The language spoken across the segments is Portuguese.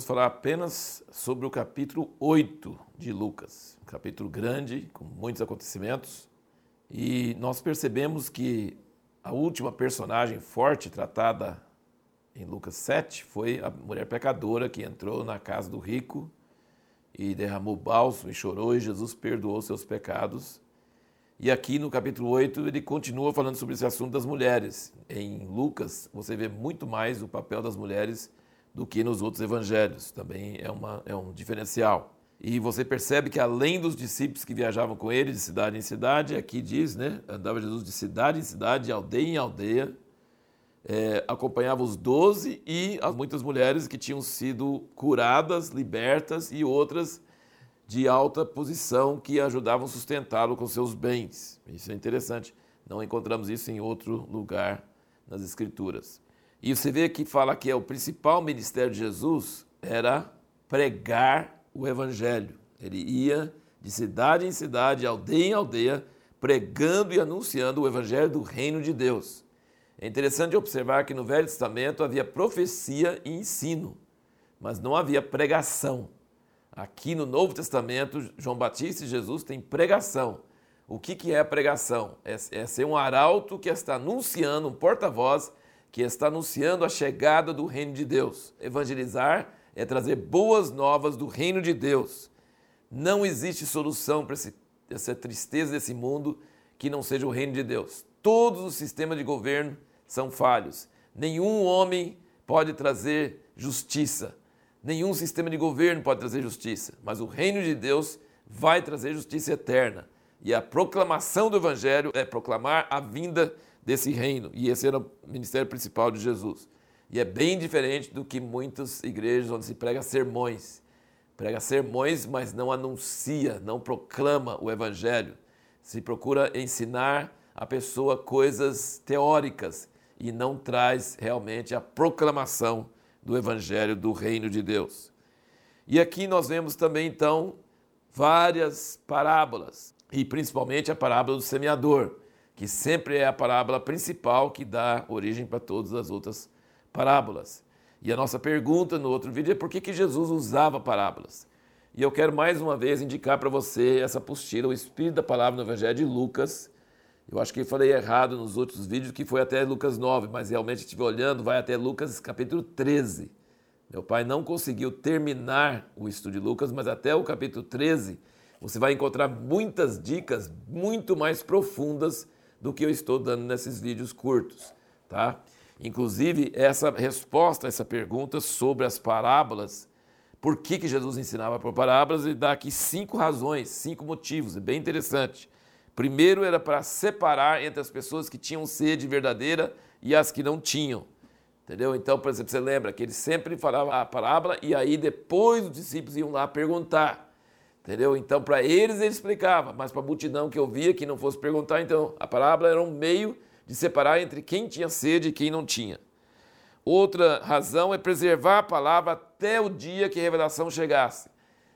vamos falar apenas sobre o capítulo 8 de Lucas. Um capítulo grande, com muitos acontecimentos. E nós percebemos que a última personagem forte tratada em Lucas 7 foi a mulher pecadora que entrou na casa do rico e derramou bálsamo e chorou, e Jesus perdoou seus pecados. E aqui no capítulo 8 ele continua falando sobre esse assunto das mulheres. Em Lucas você vê muito mais o papel das mulheres do que nos outros evangelhos. Também é, uma, é um diferencial. E você percebe que além dos discípulos que viajavam com ele de cidade em cidade, aqui diz, né? Andava Jesus de cidade em cidade, de aldeia em aldeia, é, acompanhava os doze e as muitas mulheres que tinham sido curadas, libertas e outras de alta posição que ajudavam a sustentá-lo com seus bens. Isso é interessante. Não encontramos isso em outro lugar nas Escrituras. E você vê que fala que é o principal ministério de Jesus era pregar o evangelho. Ele ia de cidade em cidade, aldeia em aldeia, pregando e anunciando o evangelho do reino de Deus. É interessante observar que no Velho Testamento havia profecia e ensino, mas não havia pregação. Aqui no Novo Testamento, João Batista e Jesus têm pregação. O que, que é a pregação? É, é ser um arauto que está anunciando, um porta-voz que está anunciando a chegada do reino de Deus. Evangelizar é trazer boas novas do reino de Deus. Não existe solução para essa tristeza desse mundo que não seja o reino de Deus. Todos os sistemas de governo são falhos. Nenhum homem pode trazer justiça. Nenhum sistema de governo pode trazer justiça. Mas o reino de Deus vai trazer justiça eterna. E a proclamação do evangelho é proclamar a vinda de desse reino. E esse era o ministério principal de Jesus. E é bem diferente do que muitas igrejas onde se prega sermões. Prega sermões, mas não anuncia, não proclama o evangelho. Se procura ensinar a pessoa coisas teóricas e não traz realmente a proclamação do evangelho do reino de Deus. E aqui nós vemos também então várias parábolas, e principalmente a parábola do semeador que sempre é a parábola principal que dá origem para todas as outras parábolas. E a nossa pergunta no outro vídeo é por que, que Jesus usava parábolas? E eu quero mais uma vez indicar para você essa apostila, o Espírito da Palavra no Evangelho de Lucas. Eu acho que falei errado nos outros vídeos, que foi até Lucas 9, mas realmente estive olhando, vai até Lucas capítulo 13. Meu pai não conseguiu terminar o estudo de Lucas, mas até o capítulo 13 você vai encontrar muitas dicas muito mais profundas do que eu estou dando nesses vídeos curtos, tá? Inclusive, essa resposta a essa pergunta sobre as parábolas, por que, que Jesus ensinava por parábolas, ele dá aqui cinco razões, cinco motivos, é bem interessante. Primeiro era para separar entre as pessoas que tinham sede verdadeira e as que não tinham. Entendeu? Então, por exemplo, você lembra que ele sempre falava a parábola e aí depois os discípulos iam lá perguntar. Entendeu? Então, para eles ele explicava, mas para a multidão que ouvia, que não fosse perguntar, então a parábola era um meio de separar entre quem tinha sede e quem não tinha. Outra razão é preservar a palavra até o dia que a revelação chegasse.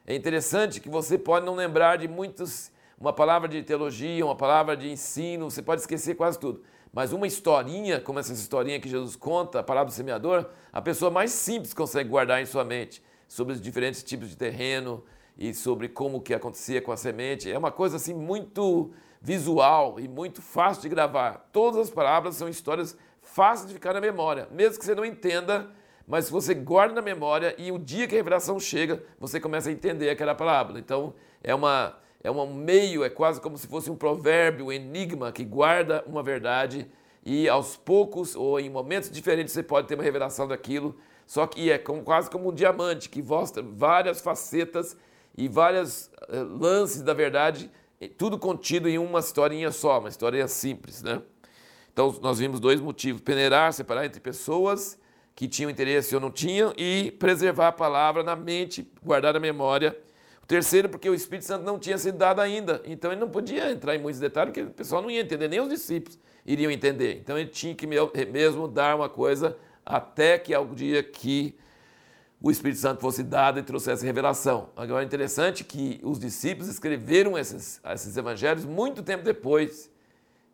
É interessante que você pode não lembrar de muitos, uma palavra de teologia, uma palavra de ensino, você pode esquecer quase tudo. Mas uma historinha, como essa historinha que Jesus conta, a palavra do semeador, a pessoa mais simples consegue guardar em sua mente sobre os diferentes tipos de terreno, e sobre como que acontecia com a semente. É uma coisa assim muito visual e muito fácil de gravar. Todas as parábolas são histórias fáceis de ficar na memória, mesmo que você não entenda, mas você guarda na memória e o dia que a revelação chega, você começa a entender aquela parábola. Então, é uma é um meio, é quase como se fosse um provérbio, um enigma que guarda uma verdade e aos poucos ou em momentos diferentes você pode ter uma revelação daquilo. Só que é como, quase como um diamante que mostra várias facetas e vários eh, lances da verdade, tudo contido em uma historinha só, uma história simples, né? Então nós vimos dois motivos: peneirar, separar entre pessoas que tinham interesse ou não tinham e preservar a palavra na mente, guardar na memória. O terceiro, porque o Espírito Santo não tinha sido dado ainda, então ele não podia entrar em muitos detalhes, porque o pessoal não ia entender, nem os discípulos iriam entender. Então ele tinha que mesmo dar uma coisa até que algum dia que o Espírito Santo fosse dado e trouxesse revelação. Agora é interessante que os discípulos escreveram esses, esses evangelhos muito tempo depois.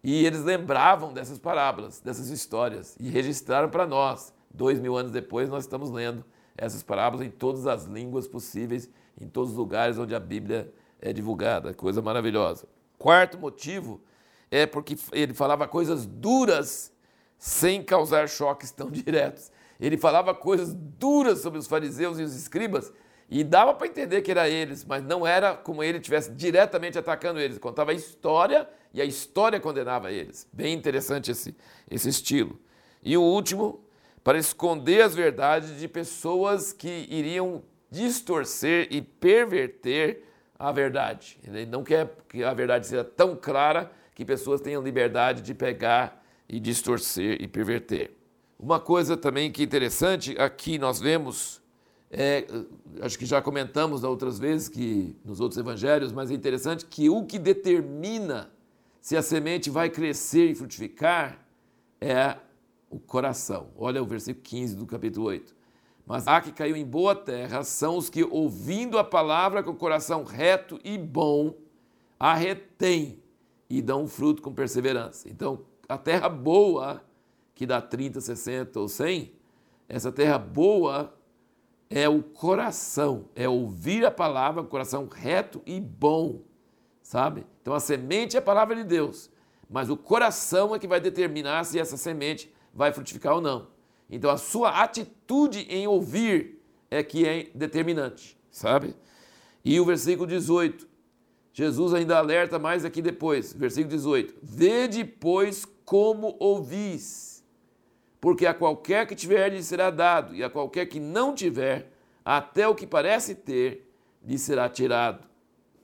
E eles lembravam dessas parábolas, dessas histórias, e registraram para nós. Dois mil anos depois, nós estamos lendo essas parábolas em todas as línguas possíveis, em todos os lugares onde a Bíblia é divulgada. Coisa maravilhosa. Quarto motivo é porque ele falava coisas duras sem causar choques tão diretos. Ele falava coisas duras sobre os fariseus e os escribas e dava para entender que era eles, mas não era como ele estivesse diretamente atacando eles. Contava a história e a história condenava eles. Bem interessante esse, esse estilo. E o último, para esconder as verdades de pessoas que iriam distorcer e perverter a verdade. Ele não quer que a verdade seja tão clara que pessoas tenham liberdade de pegar e distorcer e perverter. Uma coisa também que é interessante, aqui nós vemos é, acho que já comentamos outras vezes que nos outros evangelhos, mas é interessante que o que determina se a semente vai crescer e frutificar é o coração. Olha o versículo 15 do capítulo 8. Mas a que caiu em boa terra são os que, ouvindo a palavra com o coração reto e bom, a retém e dão fruto com perseverança. Então, a terra boa, que dá 30, 60 ou 100, essa terra boa é o coração, é ouvir a palavra, coração reto e bom, sabe? Então a semente é a palavra de Deus, mas o coração é que vai determinar se essa semente vai frutificar ou não. Então a sua atitude em ouvir é que é determinante, sabe? E o versículo 18, Jesus ainda alerta mais aqui depois, versículo 18: Vede, pois, como ouvis porque a qualquer que tiver lhe será dado, e a qualquer que não tiver, até o que parece ter, lhe será tirado.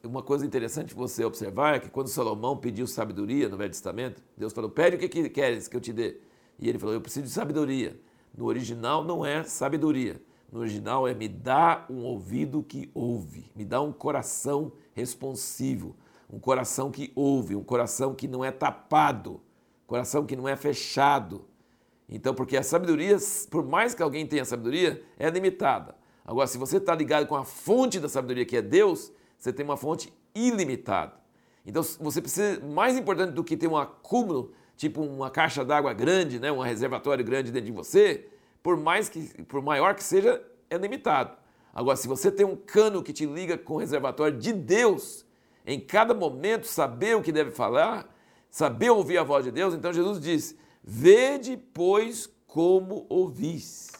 Uma coisa interessante você observar é que quando Salomão pediu sabedoria no Velho Testamento, Deus falou: Pede o que queres que eu te dê. E ele falou: Eu preciso de sabedoria. No original não é sabedoria. No original é me dá um ouvido que ouve, me dá um coração responsivo, um coração que ouve, um coração que não é tapado, coração que não é fechado. Então, porque a sabedoria, por mais que alguém tenha sabedoria, é limitada. Agora, se você está ligado com a fonte da sabedoria, que é Deus, você tem uma fonte ilimitada. Então, você precisa, mais importante do que ter um acúmulo, tipo uma caixa d'água grande, né, um reservatório grande dentro de você, por mais que, por maior que seja, é limitado. Agora, se você tem um cano que te liga com o reservatório de Deus, em cada momento saber o que deve falar, saber ouvir a voz de Deus, então Jesus diz: Vede, pois, como ouvis.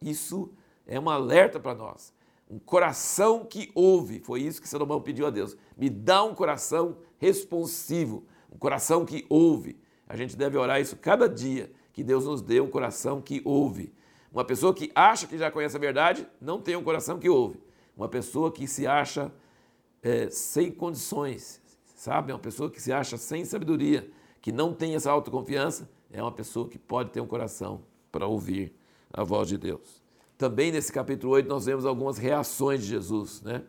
Isso é um alerta para nós. Um coração que ouve. Foi isso que Salomão pediu a Deus. Me dá um coração responsivo, um coração que ouve. A gente deve orar isso cada dia, que Deus nos dê um coração que ouve. Uma pessoa que acha que já conhece a verdade não tem um coração que ouve. Uma pessoa que se acha é, sem condições, sabe? Uma pessoa que se acha sem sabedoria, que não tem essa autoconfiança é uma pessoa que pode ter um coração para ouvir a voz de Deus. Também nesse capítulo 8 nós vemos algumas reações de Jesus. Né?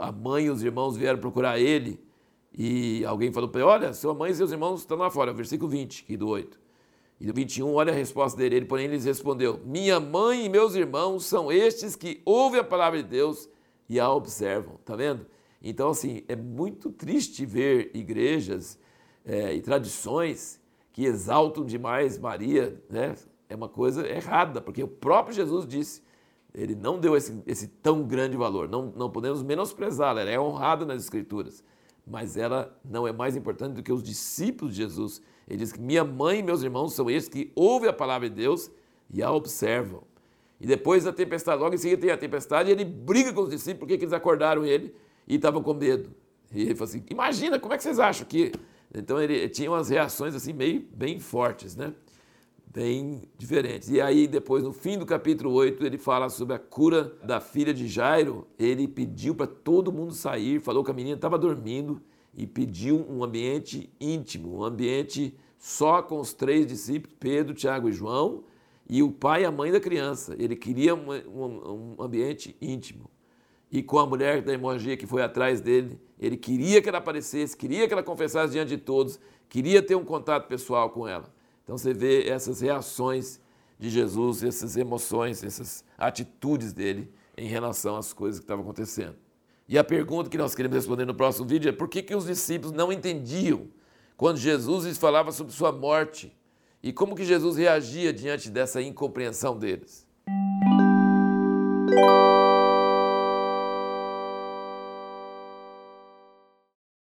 A mãe e os irmãos vieram procurar ele e alguém falou para ele, olha, sua mãe e seus irmãos estão lá fora, versículo 20 aqui do 8. E do 21, olha a resposta dele, ele porém lhes respondeu, minha mãe e meus irmãos são estes que ouvem a palavra de Deus e a observam, tá vendo? Então, assim, é muito triste ver igrejas é, e tradições que exaltam demais Maria, né? é uma coisa errada, porque o próprio Jesus disse, ele não deu esse, esse tão grande valor, não, não podemos menosprezá-la, ela é honrada nas Escrituras, mas ela não é mais importante do que os discípulos de Jesus. Ele diz que minha mãe e meus irmãos são esses que ouvem a palavra de Deus e a observam. E depois da tempestade, logo em seguida tem a tempestade, e ele briga com os discípulos porque eles acordaram ele e estavam com medo. E ele falou assim: Imagina, como é que vocês acham que então ele tinha umas reações assim meio bem fortes, né? Bem diferentes. E aí depois no fim do capítulo 8 ele fala sobre a cura da filha de Jairo. Ele pediu para todo mundo sair, falou que a menina estava dormindo e pediu um ambiente íntimo, um ambiente só com os três discípulos, Pedro, Tiago e João, e o pai e a mãe da criança. Ele queria um, um, um ambiente íntimo e com a mulher da hemorragia que foi atrás dele. Ele queria que ela aparecesse, queria que ela confessasse diante de todos, queria ter um contato pessoal com ela. Então você vê essas reações de Jesus, essas emoções, essas atitudes dele em relação às coisas que estavam acontecendo. E a pergunta que nós queremos responder no próximo vídeo é por que, que os discípulos não entendiam quando Jesus lhes falava sobre sua morte e como que Jesus reagia diante dessa incompreensão deles.